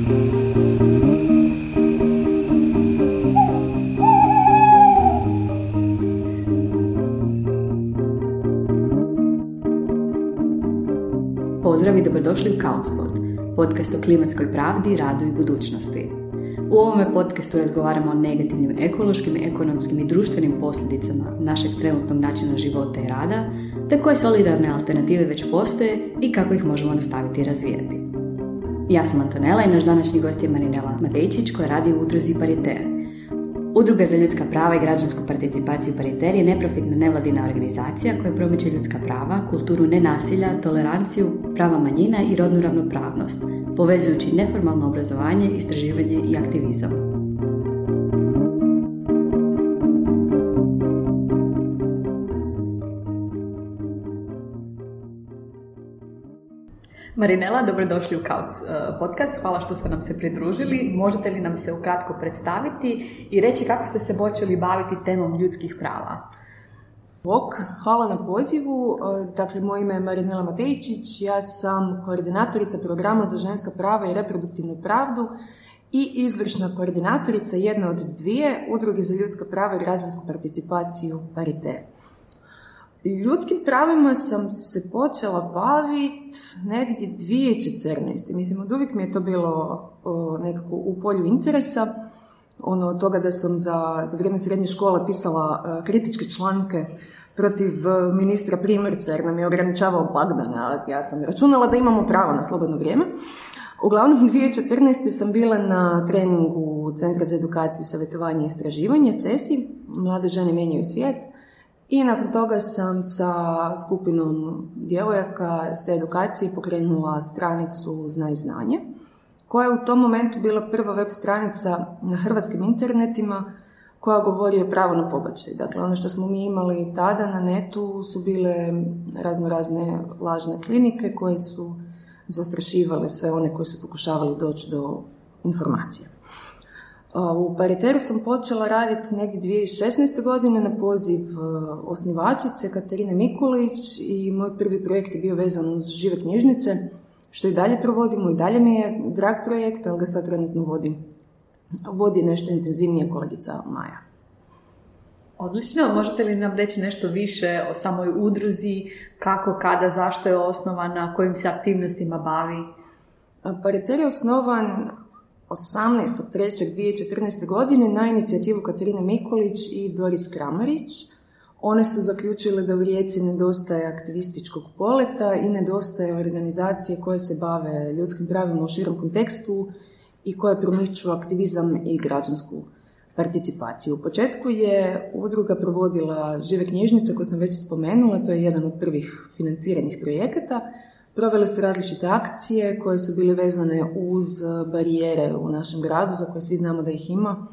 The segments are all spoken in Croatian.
Pozdrav i dobrodošli u Countspot, podcast o klimatskoj pravdi, radu i budućnosti. U ovome podcastu razgovaramo o negativnim ekološkim, ekonomskim i društvenim posljedicama našeg trenutnog načina života i rada, te koje solidarne alternative već postoje i kako ih možemo nastaviti razvijati. Ja sam Antonella i naš današnji gost je Marinela Matejčić koja radi u udruzi Pariter. Udruga za ljudska prava i građansku participaciju Pariter je neprofitna nevladina organizacija koja promiče ljudska prava, kulturu nenasilja, toleranciju, prava manjina i rodnu ravnopravnost, povezujući neformalno obrazovanje, istraživanje i aktivizam. Marinela, dobrodošli u Kauc uh, podcast. Hvala što ste nam se pridružili. Možete li nam se ukratko predstaviti i reći kako ste se počeli baviti temom ljudskih prava? Bok, hvala na pozivu. Uh, dakle, moje ime je Marinela Matejičić, ja sam koordinatorica programa za ženska prava i reproduktivnu pravdu i izvršna koordinatorica jedne od dvije udruge za ljudska prava i građansku participaciju Paritet. Ljudskim pravima sam se počela baviti negdje 2014. Mislim, od uvijek mi je to bilo nekako u polju interesa. Ono, od toga da sam za, za vrijeme srednje škole pisala e, kritičke članke protiv e, ministra Primorca jer nam je ograničavao blagdane, a ja sam računala da imamo pravo na slobodno vrijeme. Uglavnom, 2014. sam bila na treningu Centra za edukaciju, savjetovanje i istraživanje, CESI, Mlade žene mijenjaju svijet, i nakon toga sam sa skupinom djevojaka s te edukacije pokrenula stranicu Znaj znanje, koja je u tom momentu bila prva web stranica na hrvatskim internetima koja govori o pravu na pobačaj. Dakle, ono što smo mi imali tada na netu su bile razno razne lažne klinike koje su zastrašivale sve one koji su pokušavali doći do informacija. U Pariteru sam počela raditi negdje 2016. godine na poziv e, osnivačice Katarine Mikulić i moj prvi projekt je bio vezan uz žive knjižnice, što i dalje provodimo i dalje mi je drag projekt, ali ga sad trenutno vodim. Vodi nešto intenzivnije kolegica Maja. Odlično, možete li nam reći nešto više o samoj udruzi, kako, kada, zašto je osnovana, kojim se aktivnostima bavi? Pariter je osnovan 18.3.2014. godine na inicijativu Katarine Mikulić i Doris Kramarić. One su zaključile da u Rijeci nedostaje aktivističkog poleta i nedostaje organizacije koje se bave ljudskim pravima u širom kontekstu i koje promiču aktivizam i građansku participaciju. U početku je udruga provodila žive knjižnice koje sam već spomenula, to je jedan od prvih financiranih projekata, Provele su različite akcije koje su bile vezane uz barijere u našem gradu, za koje svi znamo da ih ima.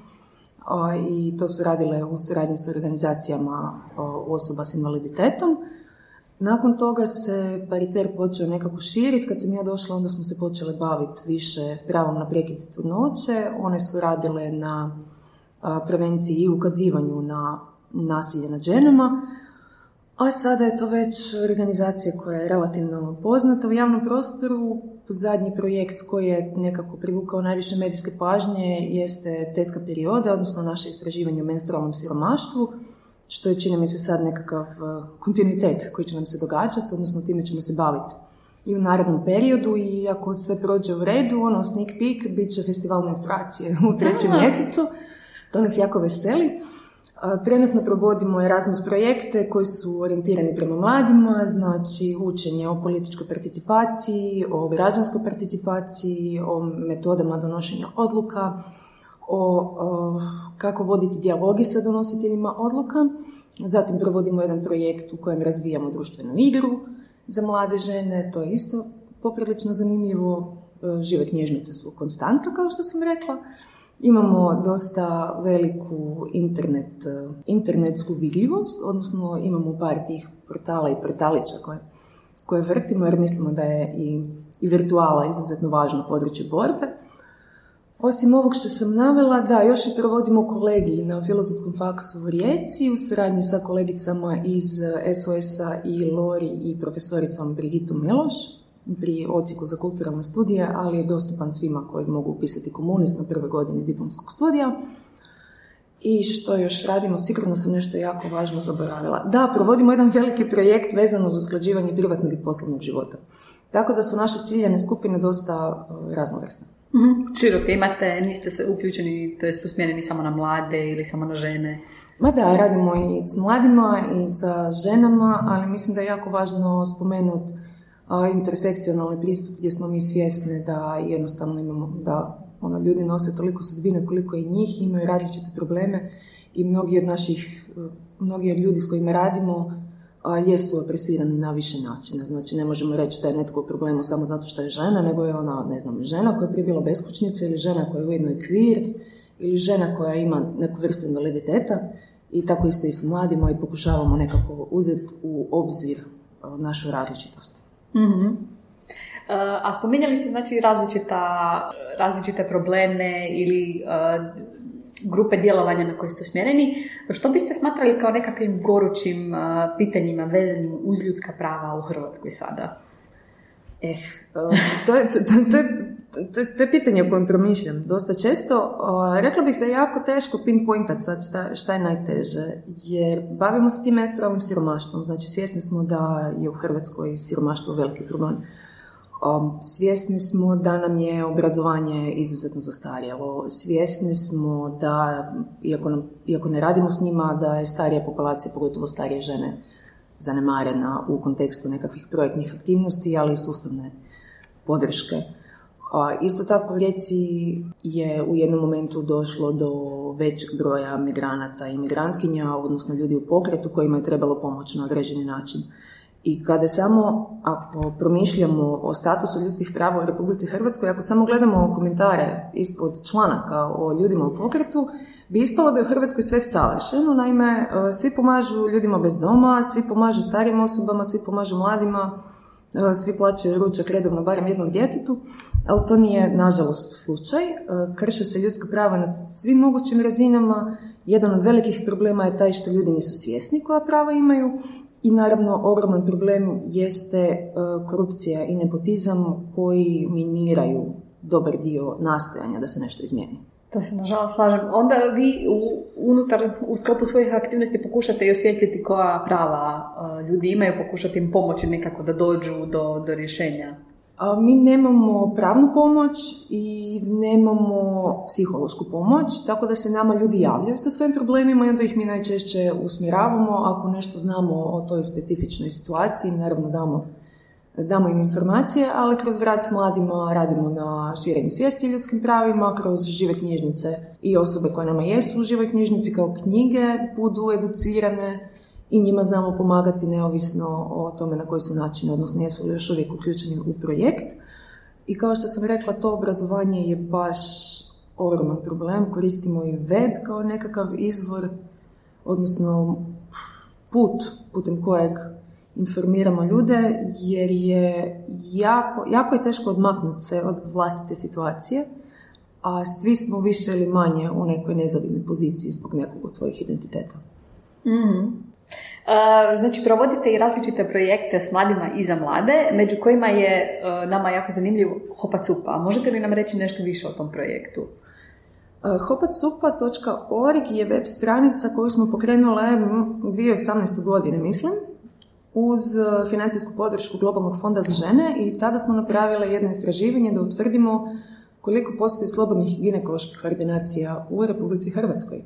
I to su radile u suradnji s organizacijama osoba s invaliditetom. Nakon toga se pariter počeo nekako širiti. Kad sam ja došla, onda smo se počeli baviti više pravom na prekid trudnoće. One su radile na prevenciji i ukazivanju na nasilje nad ženama. A sada je to već organizacija koja je relativno poznata u javnom prostoru. Zadnji projekt koji je nekako privukao najviše medijske pažnje jeste tetka perioda, odnosno naše istraživanje o menstrualnom siromaštvu, što je čini mi se sad nekakav e, kontinuitet koji će nam se događati, odnosno time ćemo se baviti i u narednom periodu i ako sve prođe u redu, ono sneak peek, bit će festival menstruacije u trećem mjesecu. To nas jako veseli. Trenutno provodimo Erasmus projekte koji su orijentirani prema mladima, znači učenje o političkoj participaciji, o građanskoj participaciji, o metodama donošenja odluka, o, kako voditi dijalogi sa donositeljima odluka. Zatim provodimo jedan projekt u kojem razvijamo društvenu igru za mlade žene, to je isto poprilično zanimljivo. E, žive knjižnice su konstanta, kao što sam rekla. Imamo dosta veliku internet, eh, internetsku vidljivost, odnosno imamo par tih portala i portalića koje, koje vrtimo jer mislimo da je i, i virtuala izuzetno važno područje borbe. Osim ovog što sam navela, da, još i provodimo kolegi na Filozofskom faksu u Rijeci u suradnji sa kolegicama iz SOS-a i Lori i profesoricom Brigitu Miloš. Pri ociku za kulturalne studije, ali je dostupan svima koji mogu upisati komunist na prvoj godini diplomskog studija. I što još radimo, sigurno sam nešto jako važno zaboravila. Da, provodimo jedan veliki projekt vezan uz usklađivanje privatnog i poslovnog života. Tako da su naše ciljane skupine dosta uh, raznovrsne. Mm-hmm. Široke imate, niste se uključeni, to jest usmjereni samo na mlade ili samo na žene? Ma da, radimo i s mladima i sa ženama, ali mislim da je jako važno spomenuti intersekcionalni pristup gdje smo mi svjesni da jednostavno imamo, da ono, ljudi nose toliko sudbine koliko i njih, imaju različite probleme i mnogi od naših, mnogi od ljudi s kojima radimo a, jesu opresirani na više načina. Znači ne možemo reći da je netko u problemu samo zato što je žena, nego je ona, ne znam, žena koja je prije bila beskućnica ili žena koja je ujedno i kvir ili žena koja ima neku vrstu invaliditeta i tako isto i s mladima i pokušavamo nekako uzeti u obzir našu različitost. Mm A spominjali se znači različita, različite probleme ili grupe djelovanja na koje ste usmjereni. Što biste smatrali kao nekakvim gorućim pitanjima vezanim uz ljudska prava u Hrvatskoj sada? Eh, to je, to, to, je, to, je pitanje o kojem promišljam dosta često. Rekla bih da je jako teško pinpointat sad šta, šta je najteže, jer bavimo se tim menstrualnim siromaštvom. Znači svjesni smo da je u Hrvatskoj siromaštvo veliki problem. Um, svjesni smo da nam je obrazovanje izuzetno zastarjelo. Svjesni smo da, iako, nam, iako ne radimo s njima, da je starija populacija, pogotovo starije žene, zanemarena u kontekstu nekakvih projektnih aktivnosti, ali i sustavne podrške. Isto tako u je u jednom momentu došlo do većeg broja migranata i migrantkinja, odnosno ljudi u pokretu kojima je trebalo pomoć na određeni način. I kada samo, ako promišljamo o statusu ljudskih prava u Republici Hrvatskoj, ako samo gledamo komentare ispod članaka o ljudima u pokretu, bi ispalo da je u Hrvatskoj sve savršeno. Naime, e, svi pomažu ljudima bez doma, svi pomažu starijim osobama, svi pomažu mladima, e, svi plaćaju ručak redovno barem jednom djetetu, ali to nije nažalost slučaj. E, krše se ljudska prava na svim mogućim razinama. Jedan od velikih problema je taj što ljudi nisu svjesni koja prava imaju i naravno ogroman problem jeste korupcija i nepotizam koji miniraju dobar dio nastojanja da se nešto izmijeni. To se nažalost slažem. Onda vi u, unutar, u sklopu svojih aktivnosti pokušate i osvjetljiti koja prava ljudi imaju, pokušati im pomoći nekako da dođu do, do rješenja. Mi nemamo pravnu pomoć i nemamo psihološku pomoć, tako da se nama ljudi javljaju sa svojim problemima i onda ih mi najčešće usmjeravamo. Ako nešto znamo o toj specifičnoj situaciji, naravno damo damo im informacije, ali kroz rad s mladima radimo na širenju svijesti o ljudskim pravima, kroz žive knjižnice i osobe koje nama jesu u živoj knjižnici kao knjige budu educirane i njima znamo pomagati neovisno o tome na koji su način, odnosno jesu li još uvijek uključeni u projekt. I kao što sam rekla, to obrazovanje je baš ogroman problem. Koristimo i web kao nekakav izvor, odnosno put putem kojeg informiramo ljude jer je jako, jako je teško odmaknuti se od vlastite situacije, a svi smo više ili manje u nekoj nezavidnoj poziciji zbog nekog od svojih identiteta. mm znači, provodite i različite projekte s mladima i za mlade, među kojima je uh, nama jako zanimljiv Hopacupa. Možete li nam reći nešto više o tom projektu? Hopacupa.org je web stranica koju smo pokrenule 2018. godine, mislim uz financijsku podršku Globalnog fonda za žene i tada smo napravile jedno istraživanje da utvrdimo koliko postoji slobodnih ginekoloških ordinacija u Republici Hrvatskoj.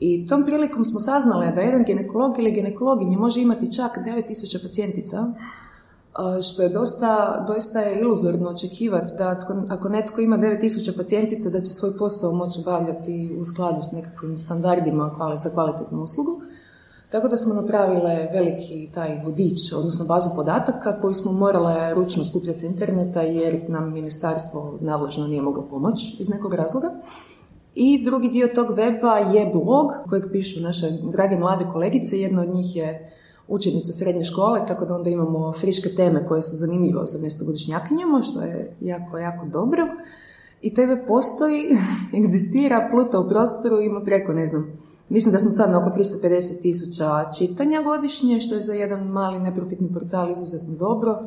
I tom prilikom smo saznali da jedan ginekolog ili ginekologinja može imati čak 9000 pacijentica, e, što je dosta, doista je iluzorno očekivati da ako netko ima 9000 pacijentica da će svoj posao moći obavljati u skladu s nekakvim standardima za kvalitetnu uslugu. Tako da smo napravile veliki taj vodič, odnosno bazu podataka koju smo morale ručno skupljati s interneta jer nam ministarstvo nadležno nije moglo pomoći iz nekog razloga. I drugi dio tog weba je blog kojeg pišu naše drage mlade kolegice. Jedna od njih je učenica srednje škole, tako da onda imamo friške teme koje su zanimljive 18-godišnjakinjama, što je jako, jako dobro. I TV postoji, egzistira, pluta u prostoru, ima preko, ne znam, Mislim da smo sad na oko 350 tisuća čitanja godišnje, što je za jedan mali neprofitni portal izuzetno dobro.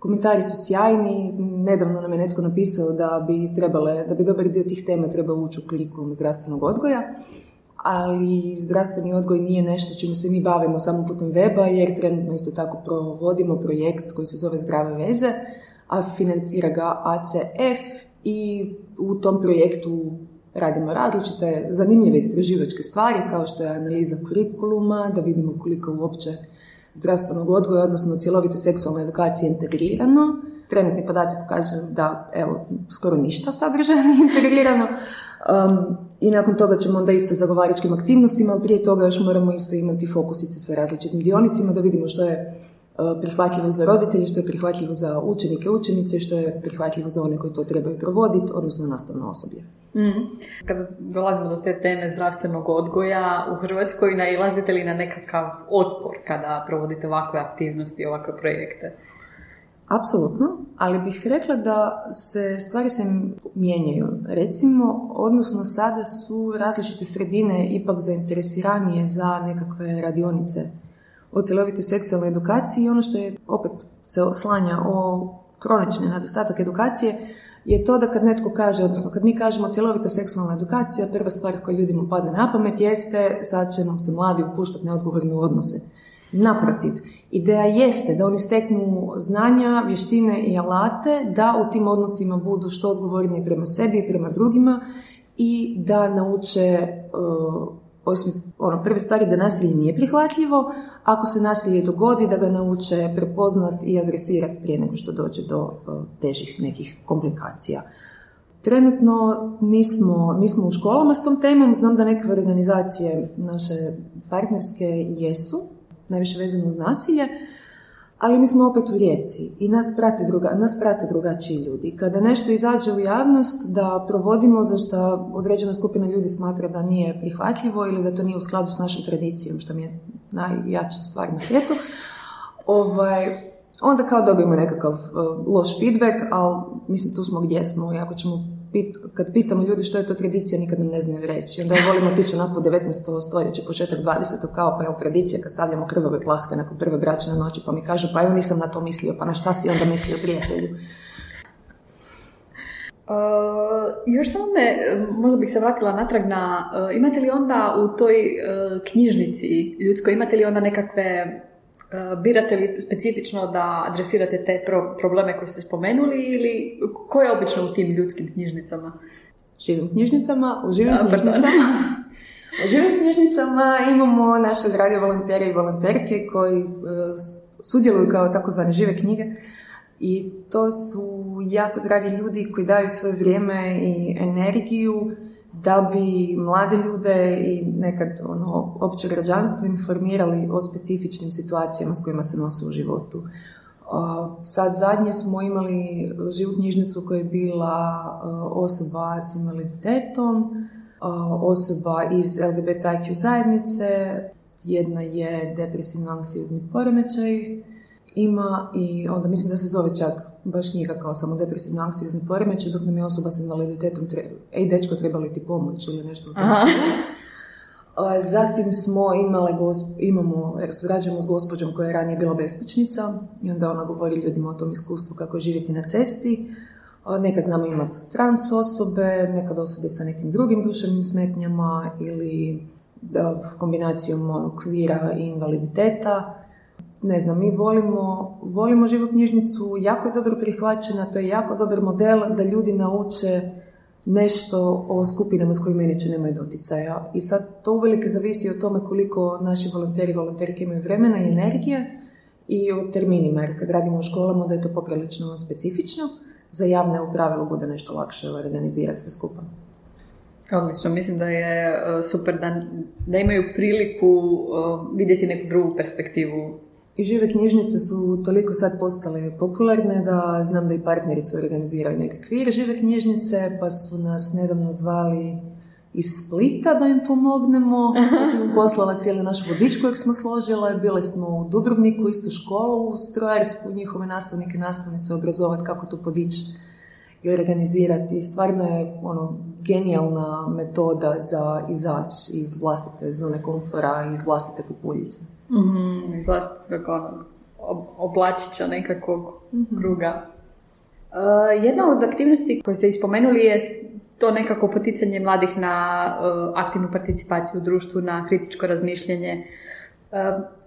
Komentari su sjajni, nedavno nam je netko napisao da bi trebale, da bi dobar dio tih tema trebao ući u kurikulum zdravstvenog odgoja, ali zdravstveni odgoj nije nešto čime se mi bavimo samo putem weba, jer trenutno isto tako provodimo projekt koji se zove Zdrave veze, a financira ga ACF i u tom projektu radimo različite zanimljive istraživačke stvari kao što je analiza kurikuluma, da vidimo koliko uopće zdravstvenog odgoja, odnosno cjelovite seksualne edukacije integrirano. Trenutni podaci pokazuju da, evo, skoro ništa sadržaja nije integrirano. Um, I nakon toga ćemo onda ići sa zagovaračkim aktivnostima, ali prije toga još moramo isto imati fokusice sa različitim dionicima da vidimo što je prihvatljivo za roditelje, što je prihvatljivo za učenike, učenice, što je prihvatljivo za one koji to trebaju provoditi, odnosno nastavno osoblje. Mm. Kada dolazimo do te teme zdravstvenog odgoja u Hrvatskoj, nailazite li na nekakav otpor kada provodite ovakve aktivnosti, ovakve projekte? Apsolutno, ali bih rekla da se stvari se mijenjaju. Recimo, odnosno sada su različite sredine ipak zainteresiranije za nekakve radionice o cjelovitoj seksualnoj edukaciji i ono što je opet se oslanja o kronični nedostatak edukacije je to da kad netko kaže, odnosno kad mi kažemo cjelovita seksualna edukacija, prva stvar koja ljudima padne na pamet jeste sad ćemo se mladi upuštati neodgovorne odnose. Naprotiv, ideja jeste da oni steknu znanja, vještine i alate, da u tim odnosima budu što odgovorni prema sebi i prema drugima i da nauče uh, osim ono, prve stvari da nasilje nije prihvatljivo, ako se nasilje dogodi da ga nauče prepoznat i adresirati prije nego što dođe do uh, težih nekih komplikacija. Trenutno nismo, nismo u školama s tom temom, znam da neke organizacije naše partnerske jesu, najviše vezano uz nasilje, ali mi smo opet u rijeci i nas prate, druga, nas prate drugačiji ljudi. Kada nešto izađe u javnost da provodimo za što određena skupina ljudi smatra da nije prihvatljivo ili da to nije u skladu s našom tradicijom, što mi je najjača stvar na svijetu, ovaj, onda kao dobijemo nekakav uh, loš feedback, ali mislim tu smo gdje smo i ako ćemo kad pitamo ljudi što je to tradicija, nikad nam ne znaju reći. Onda volimo tići onako 19. stoljeće, početak 20. kao pa je tradicija kad stavljamo krvave plahte nakon prve bračne noći, pa mi kažu pa evo nisam na to mislio, pa na šta si onda mislio prijatelju? Uh, još samo me, možda bih se vratila natrag na, uh, imate li onda u toj uh, knjižnici ljudskoj, imate li onda nekakve birate li specifično da adresirate te probleme koje ste spomenuli ili ko je obično u tim ljudskim knjižnicama? Živim knjižnicama, u živim knjižnicama. u živim knjižnicama imamo naše drage volontere i volonterke koji eh, sudjeluju kao takozvane žive knjige i to su jako dragi ljudi koji daju svoje vrijeme i energiju da bi mlade ljude i nekad ono, opće građanstvo informirali o specifičnim situacijama s kojima se nose u životu. Sad zadnje smo imali živu knjižnicu koja je bila osoba s invaliditetom, osoba iz LGBTIQ zajednice, jedna je depresivno-anksiozni poremećaj, ima i onda mislim da se zove čak baš knjiga kao samo depresivno anksiozni poremećaj dok nam je osoba s invaliditetom treba, ej dečko trebali ti pomoć ili nešto u tom Zatim smo imale, imamo, surađujemo s gospođom koja je ranije bila beskućnica i onda ona govori ljudima o tom iskustvu kako je živjeti na cesti. Nekad znamo imati trans osobe, nekad osobe sa nekim drugim duševnim smetnjama ili da, kombinacijom onog kvira i invaliditeta ne znam, mi volimo, volimo živu knjižnicu, jako je dobro prihvaćena, to je jako dobar model da ljudi nauče nešto o skupinama s kojima inače nemaju doticaja. I sad to uvelike zavisi o tome koliko naši volonteri i volonterke imaju vremena i energije i o terminima, jer kad radimo u školama da je to poprilično specifično, za javne u pravilu bude nešto lakše organizirati sve skupa. Odlično, mislim da je e, super da, da imaju priliku e, vidjeti neku drugu perspektivu i žive knjižnice su toliko sad postale popularne da znam da i partnerice organiziraju neke kvir žive knjižnice, pa su nas nedavno zvali iz Splita da im pomognemo. Ja sam poslala cijeli naš vodič kojeg smo složile. Bile smo u Dubrovniku, istu školu, u strojarsku, njihove nastavnike i nastavnice obrazovati kako to podići i organizirati. Stvarno je ono, genijalna metoda za izaći iz vlastite zone komfora, iz vlastite kupuljice. Mm-hmm, iz vlastitog ono, oblačića nekakvog mhm. kruga. Uh, jedna od aktivnosti koje ste ispomenuli je to nekako poticanje mladih na uh, aktivnu participaciju u društvu, na kritičko razmišljanje. Uh,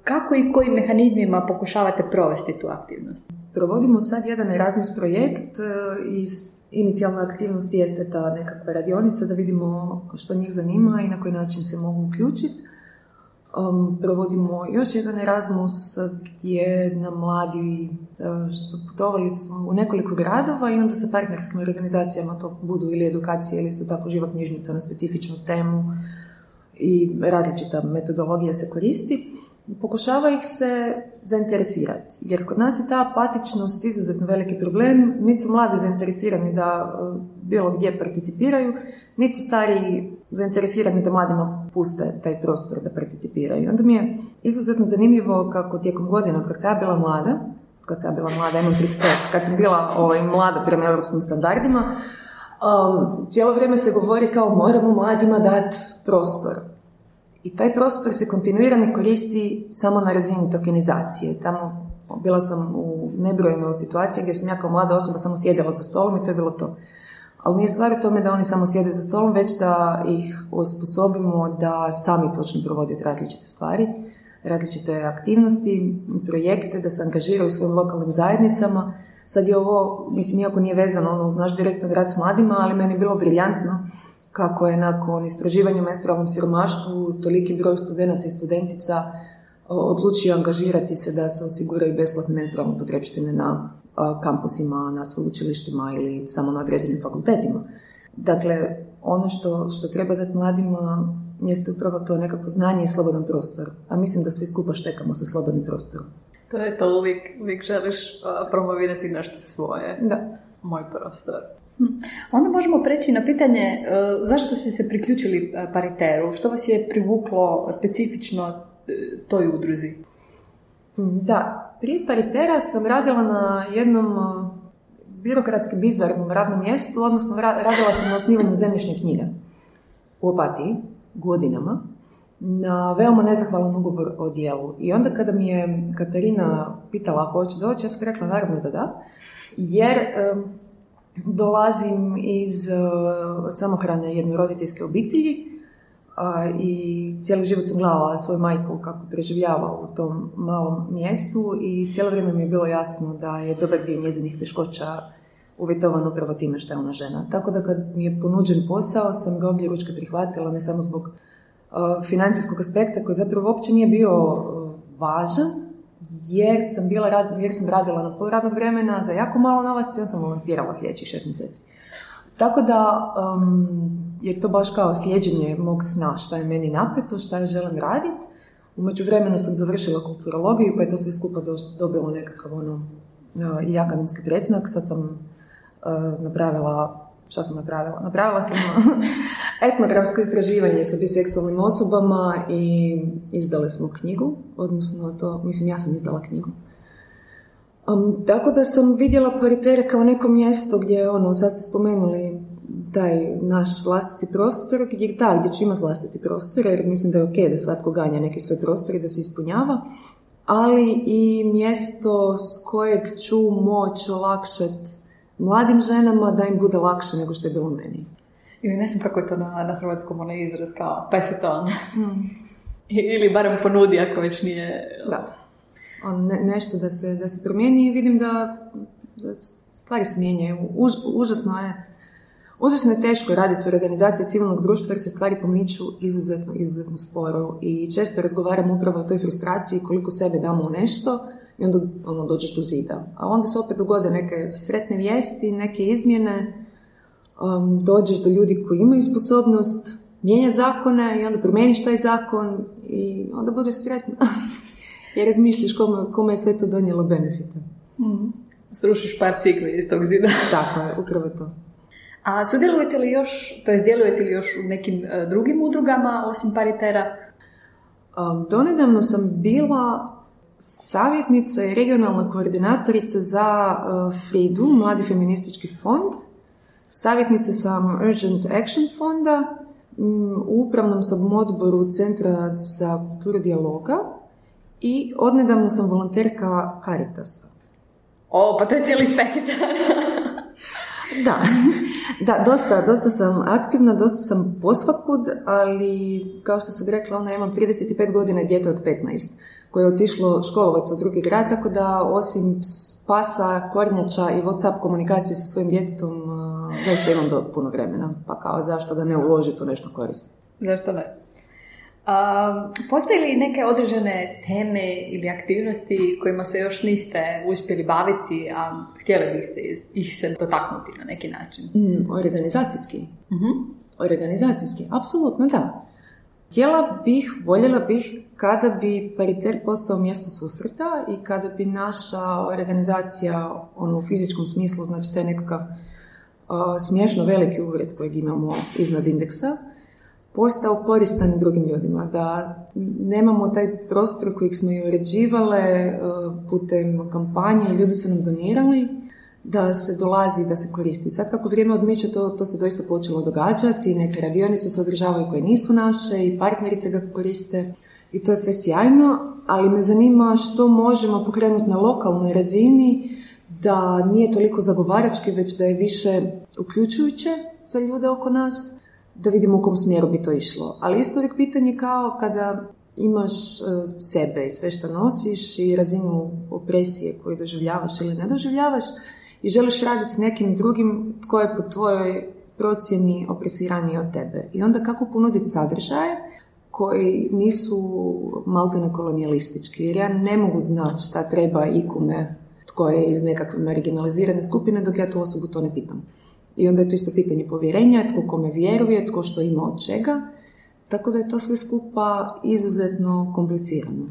kako i kojim mehanizmima pokušavate provesti tu aktivnost? Provodimo sad jedan Erasmus projekt i inicijalna aktivnost jeste ta nekakva radionica da vidimo što njih zanima i na koji način se mogu uključiti. Um, provodimo još jedan Erasmus gdje na mladi što putovali smo u nekoliko gradova i onda sa partnerskim organizacijama to budu ili edukacije ili isto tako živa knjižnica na specifičnu temu i različita metodologija se koristi. Pokušava ih se zainteresirati, jer kod nas je ta apatičnost izuzetno veliki problem, niti su mladi zainteresirani da uh, bilo gdje participiraju, niti su stariji zainteresirani da mladima puste taj prostor da participiraju. Onda mi je izuzetno zanimljivo kako tijekom godina, od kad sam ja bila mlada, kad sam ja bila mlada, imam 35, kad sam bila ovaj, mlada prema europskim standardima, um, cijelo vrijeme se govori kao moramo mladima dati prostor. I taj prostor se kontinuirano koristi samo na razini tokenizacije. Tamo bila sam u nebrojnoj situaciji gdje sam ja kao mlada osoba samo sjedila za stolom i to je bilo to. Ali nije stvar u tome da oni samo sjede za stolom, već da ih osposobimo da sami počnu provoditi različite stvari, različite aktivnosti, projekte, da se angažiraju u svojim lokalnim zajednicama. Sad je ovo, mislim, iako nije vezano ono, uz naš direktan rad s mladima, ali meni je bilo briljantno kako je nakon istraživanja o menstrualnom siromaštvu toliki broj studenata i studentica odlučio angažirati se da se osiguraju besplatne menstrualne potrebštine na kampusima, na sveučilištima ili samo na određenim fakultetima. Dakle, ono što, što treba dati mladima jeste upravo to nekako znanje i slobodan prostor. A mislim da svi skupa štekamo sa slobodnim prostorom. To je to, uvijek, uvijek želiš promovirati nešto svoje. Da. Moj prostor. Hm. Onda možemo preći na pitanje e, zašto ste se priključili e, pariteru? Što vas je privuklo specifično e, toj udruzi? Da, prije paritera sam radila na jednom birokratski bizarnom radnom mjestu, odnosno radila sam na osnivanju zemljišne knjige u Opatiji godinama na veoma nezahvalan ugovor o dijelu. I onda kada mi je Katarina pitala ako hoće doći, ja sam rekla naravno da da, jer dolazim iz uh, samohrane jednoroditeljske obitelji i cijeli život sam gledala svoju majku kako preživljava u tom malom mjestu i cijelo vrijeme mi je bilo jasno da je dobar dio njezinih teškoća uvjetovan upravo time što je ona žena. Tako da kad mi je ponuđen posao sam ga obje ručke prihvatila ne samo zbog financijskog aspekta koji zapravo uopće nije bio važan, jer sam, bila, jer sam radila na pol radnog vremena za jako malo novaca i onda sam volontirala sljedećih šest mjeseci. Tako da je to baš kao slijeđenje mog sna, šta je meni napeto, šta ja želim raditi. U međuvremenu sam završila kulturologiju, pa je to sve skupa dobilo nekakav ono, i akademski predznak. Sad sam napravila, šta sam napravila? Napravila sam etnografsko istraživanje sa biseksualnim osobama i izdali smo knjigu, odnosno to, mislim ja sam izdala knjigu. Um, tako da sam vidjela paritere kao neko mjesto gdje, ono, sad ste spomenuli taj naš vlastiti prostor, gdje, da, gdje će imati vlastiti prostor, jer mislim da je ok da svatko ganja neki svoj prostor i da se ispunjava, ali i mjesto s kojeg ću moć olakšati mladim ženama da im bude lakše nego što je bilo meni. I ne znam kako je to na, na hrvatskom onaj izraz kao peseton. Hmm. Ili barem ponudi ako već nije... Da on, ne, nešto da se, da se promijeni i vidim da, da stvari se mijenjaju. Už, užasno je Užasno je teško raditi u organizaciji civilnog društva jer se stvari pomiču izuzetno, izuzetno sporo i često razgovaramo upravo o toj frustraciji koliko sebe damo u nešto i onda ono, dođeš do zida. A onda se opet dogode neke sretne vijesti, neke izmjene, um, dođeš do ljudi koji imaju sposobnost mijenjati zakone i onda promijeniš taj zakon i onda budeš sretna. jer razmišljaš kome, kome je sve to donijelo benefite. Mm. Srušiš par cikli iz tog zida. Tako je, upravo to. A sudjelujete li još, to jest djelujete li još u nekim e, drugim udrugama osim paritera? Um, donedavno sam bila savjetnica i regionalna koordinatorica za uh, FRIDU, Mladi feministički fond. Savjetnica sam Urgent Action fonda, u upravnom sam odboru Centra za kulturu dijaloga i odnedavno sam volonterka Caritasa. O, pa to je cijeli spektar. da, da dosta, dosta sam aktivna, dosta sam posvakud, ali kao što sam rekla, ona imam 35 godina i dijete od 15 koje je otišlo školovac u drugi grad, tako da osim spasa, kornjača i Whatsapp komunikacije sa svojim djetetom, zaista imam do puno vremena, pa kao zašto da ne uložiti u nešto korisno. Zašto ne? postoje li neke određene teme ili aktivnosti kojima se još niste uspjeli baviti, a htjeli biste ih se dotaknuti na neki način? Mm, organizacijski. uh Organizacijski, apsolutno da. Htjela bih, voljela bih kada bi pariter postao mjesto susreta i kada bi naša organizacija ono, u fizičkom smislu, znači taj nekakav uh, smiješno veliki ured kojeg imamo iznad indeksa, postao koristan drugim ljudima, da nemamo taj prostor kojeg smo i uređivale e, putem kampanje, ljudi su nam donirali, da se dolazi da se koristi. Sad kako vrijeme odmiče, to, to se doista počelo događati, neke radionice se održavaju koje nisu naše i partnerice ga koriste i to je sve sjajno, ali me zanima što možemo pokrenuti na lokalnoj razini da nije toliko zagovarački, već da je više uključujuće za ljude oko nas da vidimo u kom smjeru bi to išlo. Ali isto uvijek pitanje kao kada imaš e, sebe i sve što nosiš i razinu opresije koju doživljavaš ili ne doživljavaš i želiš raditi s nekim drugim tko je po tvojoj procjeni opresiraniji od tebe. I onda kako ponuditi sadržaje koji nisu maltene kolonijalistički, jer ja ne mogu znati šta treba ikome tko je iz nekakve marginalizirane skupine, dok ja tu osobu to ne pitam. I onda je to isto pitanje povjerenja, tko kome vjeruje, tko što ima od čega. Tako da je to sve skupa izuzetno komplicirano.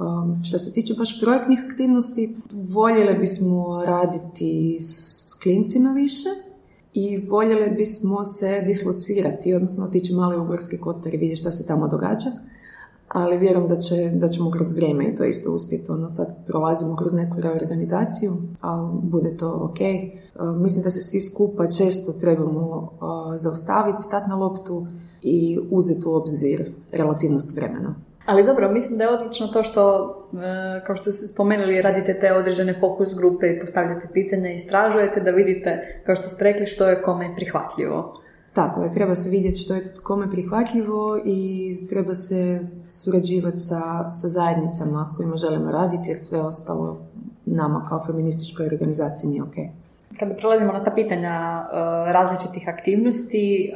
Um, što se tiče baš projektnih aktivnosti, voljeli bismo raditi s klincima više i voljeli bismo se dislocirati, odnosno otići malo u kotar i vidjeti šta se tamo događa ali vjerujem da, će, da ćemo kroz vrijeme i to isto uspjeti. Ono, sad prolazimo kroz neku reorganizaciju, ali bude to ok. Uh, mislim da se svi skupa često trebamo uh, zaustaviti, stati na loptu i uzeti u obzir relativnost vremena. Ali dobro, mislim da je odlično to što, uh, kao što ste spomenuli, radite te određene fokus grupe i postavljate pitanja, istražujete da vidite, kao što ste rekli, što je kome prihvatljivo. Tako je, treba se vidjeti što je kome prihvatljivo i treba se surađivati sa, sa zajednicama s kojima želimo raditi jer sve ostalo nama kao feminističkoj organizaciji nije ok. Kada prelazimo na ta pitanja uh, različitih aktivnosti,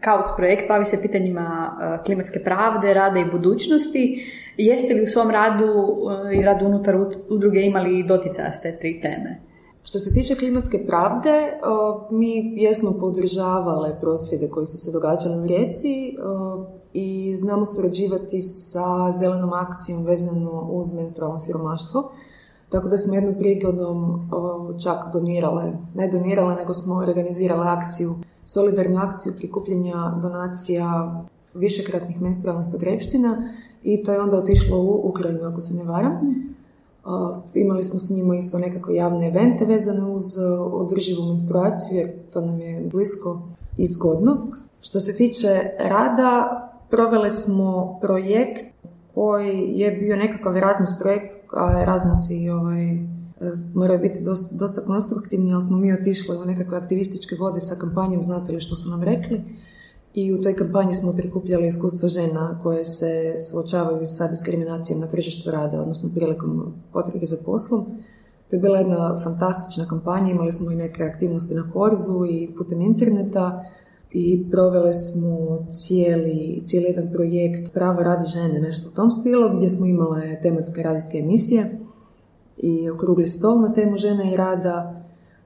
Kauc projekt bavi se pitanjima uh, klimatske pravde, rada i budućnosti. Jeste li u svom radu uh, i radu unutar udruge imali doticaja s te tri teme? Što se tiče klimatske pravde, mi jesmo podržavale prosvjede koji su se događali u Rijeci i znamo surađivati sa zelenom akcijom vezano uz menstrualno siromaštvo. Tako da smo jednom prigodom čak donirale, ne donirale, nego smo organizirale akciju, solidarnu akciju prikupljanja donacija višekratnih menstrualnih potrebština i to je onda otišlo u Ukrajinu, ako se ne varam. Imali smo s njima isto nekakve javne evente vezane uz e, održivu menstruaciju jer to nam je blisko i zgodno. Što se tiče rada, provele smo projekt koji je bio nekakav Erasmus projekt, a Erasmus i ovaj, moraju biti dosta, dosta konstruktivni, ali smo mi otišli u nekakve aktivističke vode sa kampanjom, znate li što su nam rekli i u toj kampanji smo prikupljali iskustva žena koje se suočavaju sa diskriminacijom na tržištu rada, odnosno prilikom potrebe za poslom. To je bila jedna fantastična kampanja, imali smo i neke aktivnosti na korzu i putem interneta i provele smo cijeli, cijeli jedan projekt Pravo radi žene, nešto u tom stilu, gdje smo imale tematske radijske emisije i okrugli stol na temu žene i rada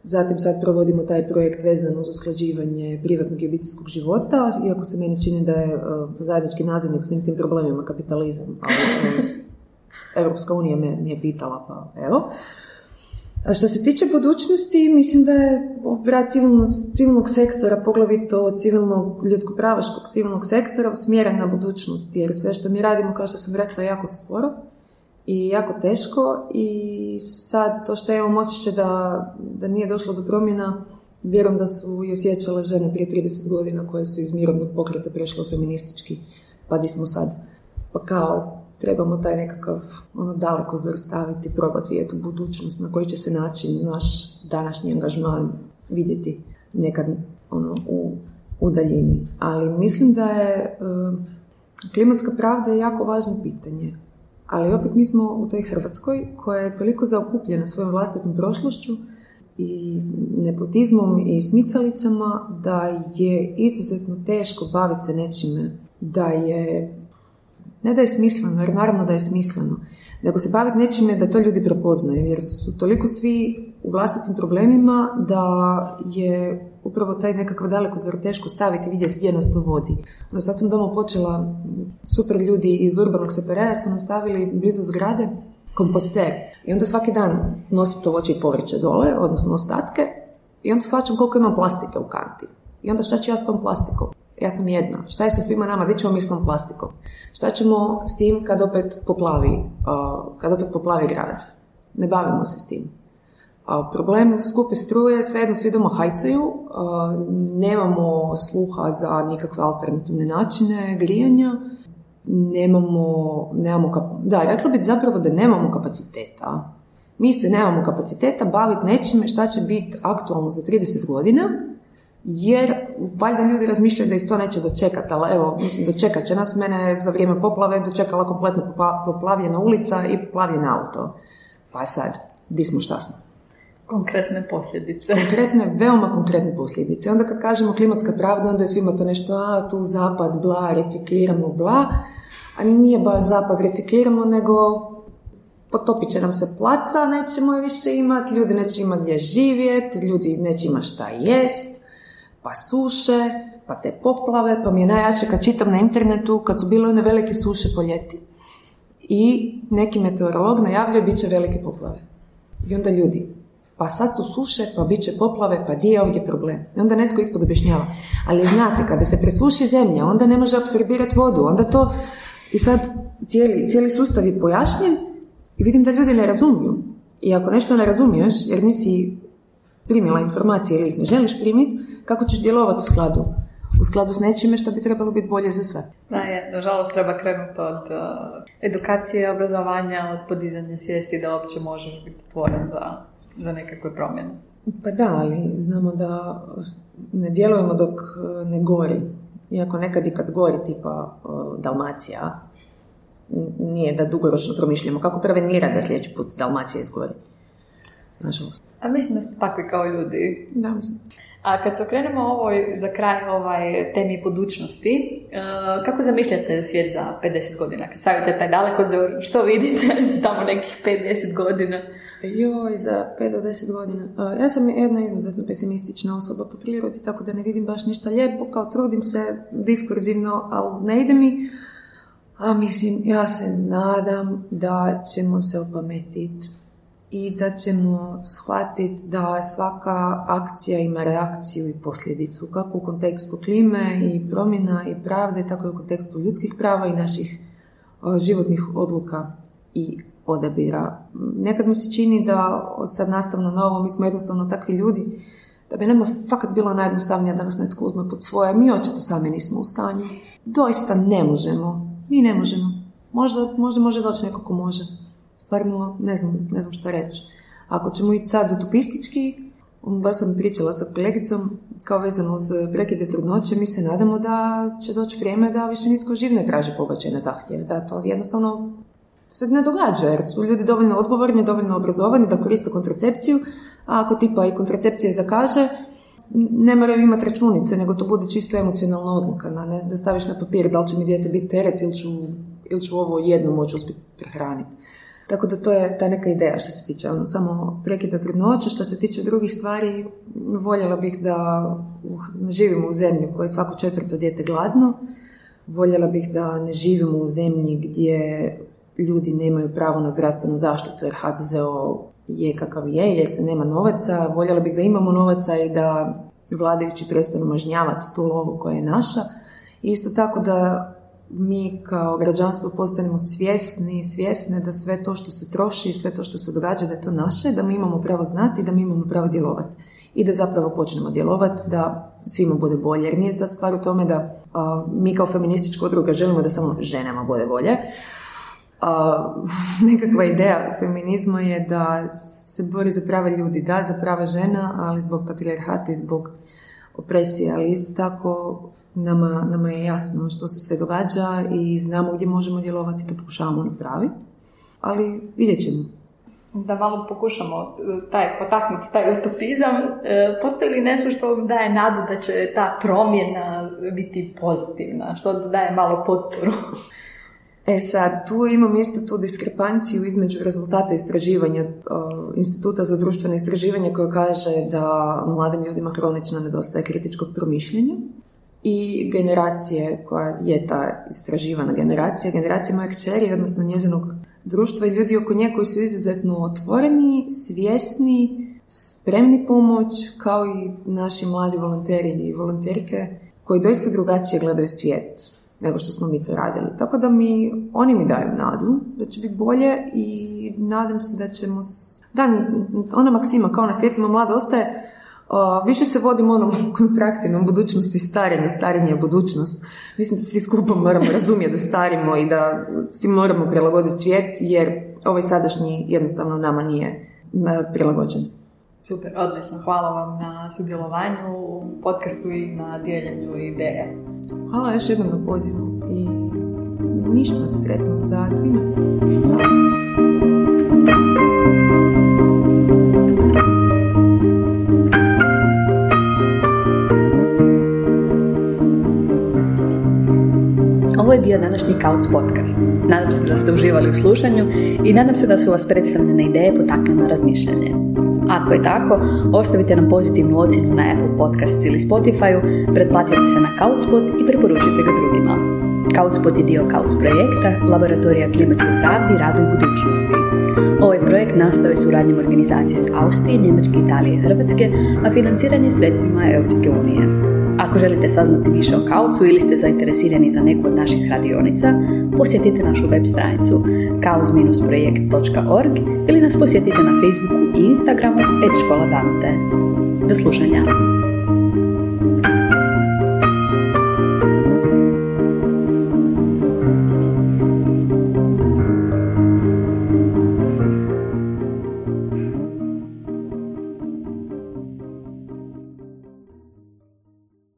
Zatim sad provodimo taj projekt vezan uz usklađivanje privatnog i obiteljskog života, iako se meni čini da je uh, zajednički nazivnik svim tim problemima kapitalizam, ali uh, Evropska unija me nije pitala, pa evo. A što se tiče budućnosti, mislim da je rad civilnog, civilnog sektora, poglavito civilnog ljudsko-pravaškog civilnog sektora, usmjeren na budućnost, jer sve što mi radimo, kao što sam rekla, je jako sporo i jako teško i sad to što imam osjećaj da, da nije došlo do promjena, vjerujem da su i osjećale žene prije 30 godina koje su iz mirovnog pokreta prešle u feministički, pa di smo sad. Pa kao trebamo taj nekakav ono, daleko staviti, probati vidjeti u budućnost na koji će se način naš današnji angažman vidjeti nekad ono, u, u daljini. Ali mislim da je e, klimatska pravda jako važno pitanje. Ali opet mi smo u toj Hrvatskoj koja je toliko zaokupljena svojom vlastitom prošlošću i nepotizmom i smicalicama da je izuzetno teško baviti se nečime da je ne da je smisleno, jer naravno da je smisleno, nego se baviti nečime da to ljudi prepoznaju, jer su toliko svi u vlastitim problemima da je upravo taj nekakav daleko zor teško staviti i vidjeti gdje nas to vodi. Ono, sad sam doma počela, super ljudi iz urbanog separaja su nam stavili blizu zgrade komposter. I onda svaki dan nosim to voće i povrće dole, odnosno ostatke, i onda shvaćam koliko imam plastike u kanti. I onda šta ću ja s tom plastikom? Ja sam jedna. Šta je sa svima nama? Gdje ćemo mi s tom plastikom? Šta ćemo s tim kad opet poplavi, kad opet poplavi grad? Ne bavimo se s tim. A problem skupe struje, svejedno svi doma hajcaju, nemamo sluha za nikakve alternativne načine grijanja, nemamo, nemamo da, rekla bih zapravo da nemamo kapaciteta. Mi se nemamo kapaciteta baviti nečime šta će biti aktualno za 30 godina, jer valjda ljudi razmišljaju da ih to neće dočekati, ali evo, mislim, dočekat će nas. Mene za vrijeme poplave dočekala kompletno poplavljena ulica i poplavljen auto. Pa sad, di smo šta smo? Konkretne posljedice. Konkretne, veoma konkretne posljedice. Onda kad kažemo klimatska pravda, onda je svima to nešto, a tu zapad, bla, recikliramo, bla. A nije baš zapad recikliramo, nego potopit će nam se placa, nećemo je više imati, ljudi neće imati gdje živjeti, ljudi neće imati šta jest, pa suše, pa te poplave, pa mi je najjače kad čitam na internetu kad su bile one velike suše po ljeti. I neki meteorolog najavljuje bit će velike poplave. I onda ljudi, pa sad su suše, pa bit će poplave, pa di je ovdje problem? I onda netko ispod objašnjava. Ali znate, kada se presuši zemlja, onda ne može apsorbirati vodu, onda to... I sad cijeli, cijeli sustav je pojašnjen i vidim da ljudi ne razumiju. I ako nešto ne razumiješ, jer nisi primila informacije ili ih ne želiš primiti, kako ćeš djelovati u skladu? U skladu s nečime što bi trebalo biti bolje za sve. Da, je, nažalost treba krenuti od uh, edukacije, obrazovanja, od podizanja svijesti da uopće možeš biti tvoren za, za nekakve promjene. Pa da, ali znamo da ne djelujemo dok uh, ne gori. Iako nekad i kad gori, tipa uh, Dalmacija, nije da dugoročno promišljamo kako prevenirati da sljedeći put Dalmacija izgori. Nažalost. A mislim da smo takvi kao ljudi. Da, mislim. A kad se okrenemo ovoj, za kraj ovaj temi budućnosti, e, kako zamišljate svijet za 50 godina? Kad stavite taj daleko zor, što vidite tamo nekih 5-10 godina? Joj, za 5 do 10 godina. Ja sam jedna izuzetno pesimistična osoba po prirodi, tako da ne vidim baš ništa lijepo, kao trudim se diskurzivno, ali ne ide mi. A mislim, ja se nadam da ćemo se opametiti i da ćemo shvatiti da svaka akcija ima reakciju i posljedicu, kako u kontekstu klime i promjena i pravde, tako i u kontekstu ljudskih prava i naših životnih odluka i odabira. Nekad mi se čini da sad nastavno na mi smo jednostavno takvi ljudi, da bi nama fakat bilo najjednostavnije da nas netko uzme pod svoje. Mi očito sami nismo u stanju. Doista ne možemo. Mi ne možemo. Možda, možda može doći neko ko može stvarno ne znam, ne znam što reći. Ako ćemo ići sad utopistički, baš sam pričala sa kolegicom kao vezano uz prekide trudnoće, mi se nadamo da će doći vrijeme da više nitko živ ne traži pobačaj na zahtjev, da to jednostavno se ne događa jer su ljudi dovoljno odgovorni, dovoljno obrazovani da koriste kontracepciju, a ako tipa i kontracepcija zakaže, ne moraju imati računice, nego to bude čisto emocionalna odluka, na, ne, da staviš na papir da li će mi dijete biti teret ili ću, ili ću ovo jedno moći uspjeti prehraniti. Tako da to je ta neka ideja što se tiče ono, samo prekida trudnoće. Što se tiče drugih stvari, voljela bih da ne živimo u zemlji u kojoj svako četvrto dijete gladno. Voljela bih da ne živimo u zemlji gdje ljudi nemaju pravo na zdravstvenu zaštitu jer HZZO je kakav je, jer se nema novaca. Voljela bih da imamo novaca i da vladajući prestanu mažnjavati tu lovu koja je naša. Isto tako da mi kao građanstvo postanemo svjesni i svjesne da sve to što se troši i sve to što se događa da je to naše, da mi imamo pravo znati i da mi imamo pravo djelovati. I da zapravo počnemo djelovati da svima bude bolje. Jer nije sad stvar u tome da mi kao feministička udruga želimo da samo ženama bude bolje, nekakva ideja feminizma je da se bori za prava ljudi, da, za prava žena, ali zbog patrijarhata i zbog opresije, ali isto tako nama, nama je jasno što se sve događa i znamo gdje možemo djelovati, to pokušavamo napraviti, ali vidjet ćemo. Da malo pokušamo e, taj, potaknuti taj utopizam, e, postoji li nešto što vam daje nadu da će ta promjena biti pozitivna, što daje malo potporu? E sad, tu imam isto tu diskrepanciju između rezultata istraživanja Instituta za društveno istraživanje koje kaže da mladim ljudima kronično nedostaje kritičkog promišljenja i generacije koja je ta istraživana generacija, generacija moje kćeri, odnosno njezinog društva i ljudi oko nje koji su izuzetno otvoreni, svjesni, spremni pomoć, kao i naši mladi volonteri i volonterike koji doista drugačije gledaju svijet nego što smo mi to radili. Tako da mi, oni mi daju nadu da će biti bolje i nadam se da ćemo... Da, ona maksima kao na svijetima mlada ostaje, više se vodimo onom konstruktivnom budućnosti starenje, starenje je budućnost. Mislim da svi skupo moramo razumjeti da starimo i da svi moramo prilagoditi svijet jer ovaj sadašnji jednostavno nama nije prilagođen. Super, odlično. Hvala vam na sudjelovanju u podcastu i na dijeljenju ideje. Hvala još jednom na pozivu i ništa sretno sa svima. Ovo je bio današnji Kauc podcast. Nadam se da ste uživali u slušanju i nadam se da su vas predstavljene ideje potaknule na razmišljanje. Ako je tako, ostavite nam pozitivnu ocjenu na Apple Podcasts ili Spotify, pretplatite se na Couchspot i preporučite ga drugima. Couchspot je dio Couch projekta, laboratorija klimatskoj pravdi, radu i budućnosti. Ovaj projekt nastao je suradnjom organizacije iz Austrije, Njemačke, Italije i Hrvatske, a financiranje sredstvima Europske unije. Ako želite saznati više o kaucu ili ste zainteresirani za neku od naših radionica, posjetite našu web stranicu kauz-projekt.org ili nas posjetite na Facebooku i Instagramu et škola Dante. Do slušanja!